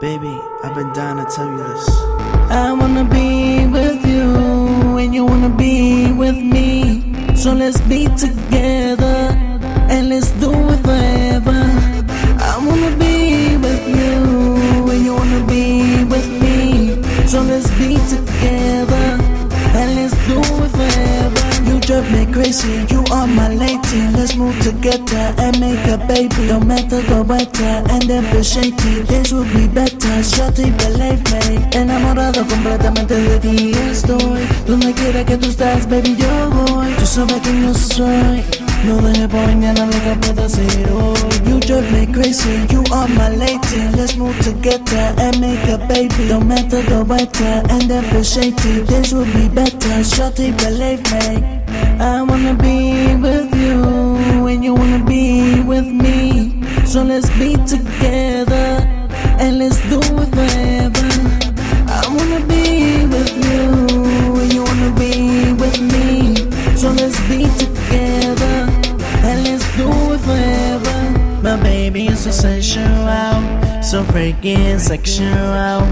Baby, I've been dying to tell you this. I wanna be with you and you wanna be with me. So let's be together and let's do it forever. I wanna be with you and you wanna be with me. So let's be together and let's do it forever. You drive me crazy, you are my lady. Let's move together and make a baby. No matter the weather and the feel shaky, days will be better. Shorty, believe me. Enamorado completamente de ti estoy. Donde quiera que tú estás, baby, yo voy. Tú sabes que yo soy. No dejes por mañana lo que pueda hacer hoy. You drive me crazy, you are my lady. Let's move together and make a baby. No matter the weather and the feel shaky, days will be better. Shorty, believe me. I wanna be with so sensual, so freaking sexual.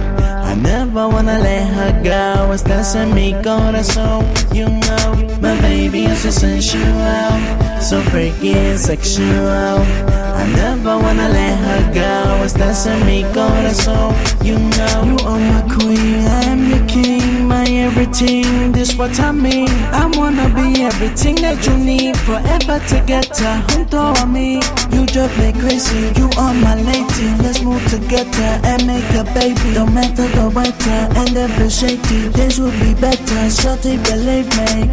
I never wanna let her go. Estás en mi corazón, you know. My baby is so sensual, so freaking sexual. I never wanna let her go. Estás en mi corazón, you know. You are my queen, I everything. This what I mean. I wanna be everything that you need forever together. Junto a mí, you drive me crazy. You are my lady. Let's move together and make a baby. No matter the weather and feel shaky, days will be better. Shorty, believe me.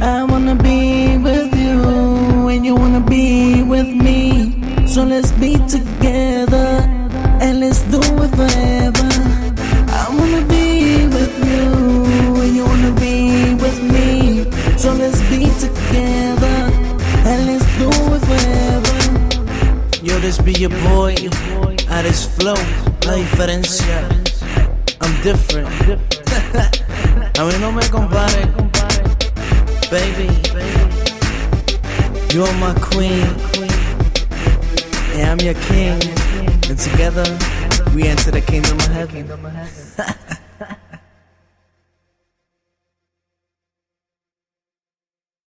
I wanna be with you and you wanna be with me. So let's be together and let's do it forever. This be your boy. Arez Flow, la diferencia. I'm different. A mí no me comparen. Baby, you're my queen. And I'm your king. And together, we enter the kingdom of heaven.